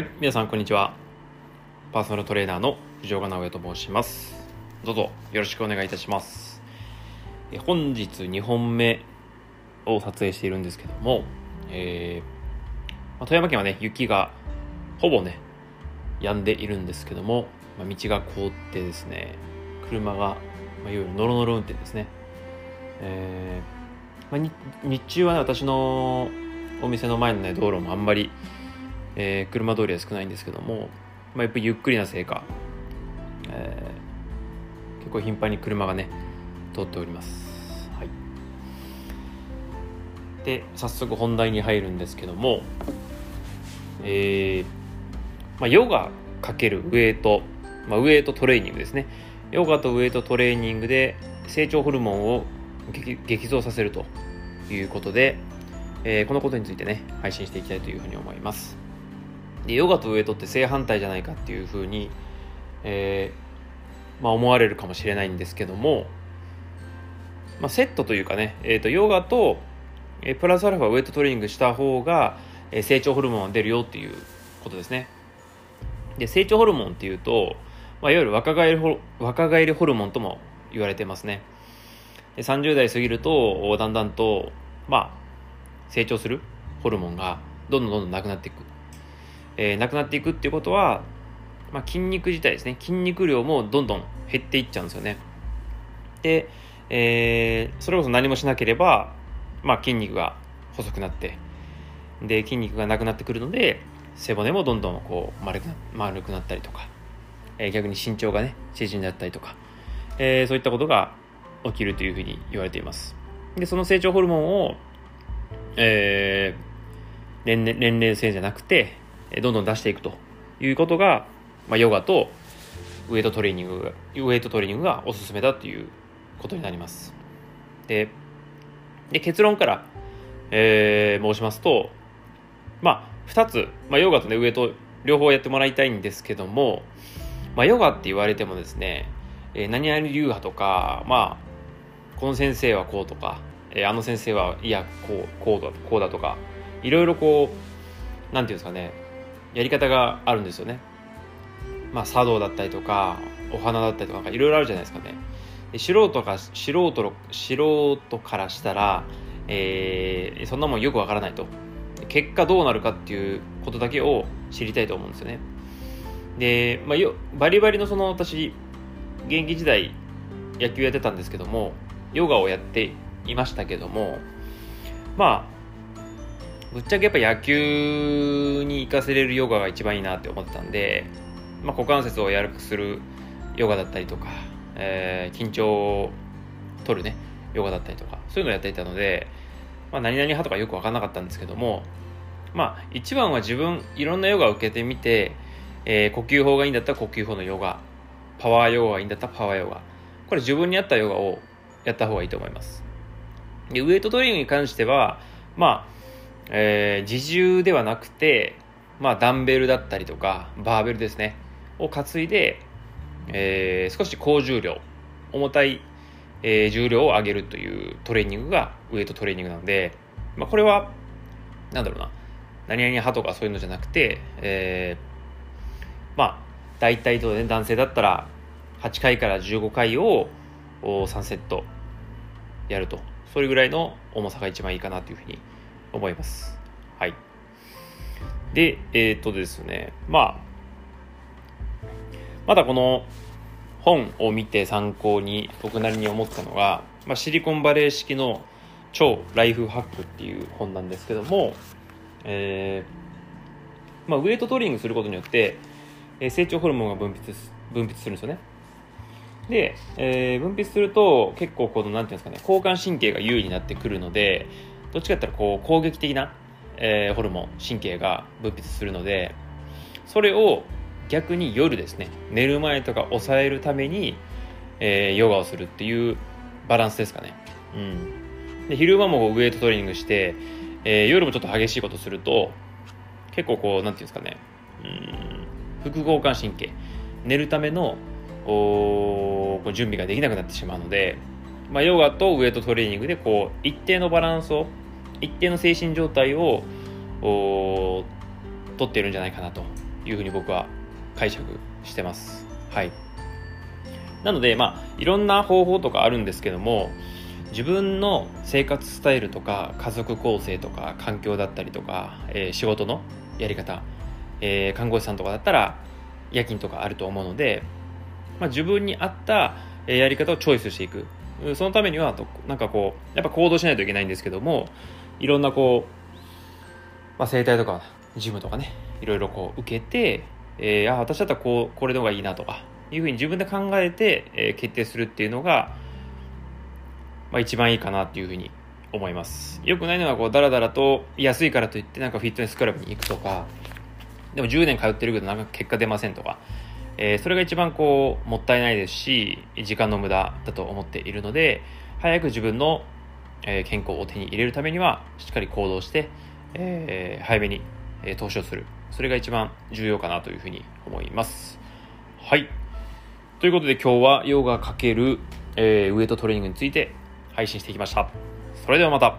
はい、皆さんこんにちは。パーソナルトレーナーの藤岡直也と申します。どうぞよろしくお願いいたします。え本日2本目を撮影しているんですけども、えーまあ富山県はね、雪がほぼね、止んでいるんですけども、まあ、道が凍ってですね、車が、まあ、いわゆるノロノロ運転ですね。えーまあ、日中はね、私のお店の前のね、道路もあんまりえー車通りは少ないんですけども、まあ、やっぱりゆっくりなせいか、えー結構頻繁に車がね通っております、はい、で早速本題に入るんですけどもえーまあ、ヨガ×ウエイト、まあ、ウエイトトレーニングですね。ヨガとウエイトトレーニングで成長ホルモンを激激増させるということで、えーこのことについてね配信していきたいというふうに思います。でヨガとウエイトって正反対じゃないかっていうふうに、えーまあ、思われるかもしれないんですけども、まあ、セットというかね、えー、とヨガと、えプラスアルファウエイトトレーニングした方が、え成長ホルモンが出るよっていうことですね。で成長ホルモンっていうと、まあ、いわゆる若返りホ若返りホルモンとも言われてますね。で30代過ぎるとだんだんと、まあ、成長するホルモンがどんどんどんどんなくなっていく。えーなくなっていくっていうことは、まあ、筋肉自体ですね。筋肉量もどんどん減っていっちゃうんですよね。で、えーそれこそ何もしなければ、まあ、筋肉が細くなってで筋肉がなくなってくるので背骨もどんどんこう丸くな丸くなったりとか、えー逆に身長がね縮んじゃったりとか、えーそういったことが起きるというふうに言われています。でその成長ホルモンを、えー年齢年齢制じゃなくてどんどん出していくということが、まあ、ヨガとウエイトトレーニングウエイトトレーニングがおすすめだということになります。でで結論から、えー申しますとまあ2つ、まあ、ヨガとねウエイト両方やってもらいたいんですけども、まあ、ヨガって言われてもですね、えー何々流派とかまあこの先生はこうとか、えーあの先生はいやこうこうだこうだとかいろいろこうなんていうんですかねやり方があるんですよね。まあ茶道だったりとかお花だったりとかいろいろあるじゃないですかね。素人か素人素人からしたら、えーそんなもんよくわからないと。結果どうなるかっていうことだけを知りたいと思うんですよね。で、まあ、よバリバリのその私現役時代野球やってたんですけどもヨガをやっていましたけどもまあぶっちゃけやっぱ野球に行かせれるヨガが一番いいなって思ってたんで、まあ、股関節を柔らかくするヨガだったりとか、えー緊張を取るねヨガだったりとかそういうのをやっていたので、まあ、何々派とかよく分かんなかったんですけどもまあ一番は自分いろんなヨガを受けてみて、えー呼吸法がいいんだったら呼吸法のヨガパワーヨガがいいんだったらパワーヨガこれ自分に合ったヨガをやった方がいいと思います。でウエイトトレーニングに関してはまあえー自重ではなくて、まあ、ダンベルだったりとかバーベルですねを担いで、えー少し高重量重たい、えー重量を上げるというトレーニングがウエイトトレーニングなので、まあ、これはなんだろうな何々派とかそういうのじゃなくて、えーまあ大体とね男性だったら8回から15回を3セットやると。それぐらいの重さが一番いいかなというふうに思います。はい。で、えっ、とですね、まあ、まだこの本を見て参考に僕なりに思ったのが、まあ、シリコンバレー式の超ライフハックっていう本なんですけども、えーまあ、ウエイトトレーニングすることによって、えー成長ホルモンが分泌す分泌するんですよね。で、えー分泌すると結構このなんていうんですかね交感神経が優位になってくるのでどっちかって言ったらこう攻撃的な、えーホルモン神経が分泌するのでそれを逆に夜ですね寝る前とか抑えるために、えーヨガをするっていうバランスですかね、うん、で昼間もウエイトトレーニングして、えー夜もちょっと激しいことすると結構こうなんていうんですかねうん副交感神経寝るためのお準備ができなくなってしまうので、まあ、ヨガとウエイトトレーニングでこう一定のバランスを一定の精神状態をおー取っているんじゃないかなというふうに僕は解釈してます。はい。なのでまあいろんな方法とかあるんですけども自分の生活スタイルとか家族構成とか環境だったりとか、えー、仕事のやり方、えー、看護師さんとかだったら夜勤とかあると思うので、まあ、自分に合ったやり方をチョイスしていく。そのためにはなんかこうやっぱ行動しないといけないんですけどもいろんなこう、まあ、整体とかジムとかねいろいろこう受けて、えー、あ私だったらこうこれの方がいいなとかいうふうに自分で考えて、えー、決定するっていうのが、まあ、一番いいかなっていうふうに思います。よくないのはこうダラダラと安いからといってなんかフィットネスクラブに行くとかでも10年通ってるけどなんか結果出ませんとか、えー、それが一番こうもったいないですし時間の無駄だと思っているので早く自分の、え健康を手に入れるためにはしっかり行動して、えー、早めに、え投資をする。それが一番重要かなというふうに思います。はい。ということで今日はヨガかける、え、ウエイトトレーニングについて配信してきました。それではまた。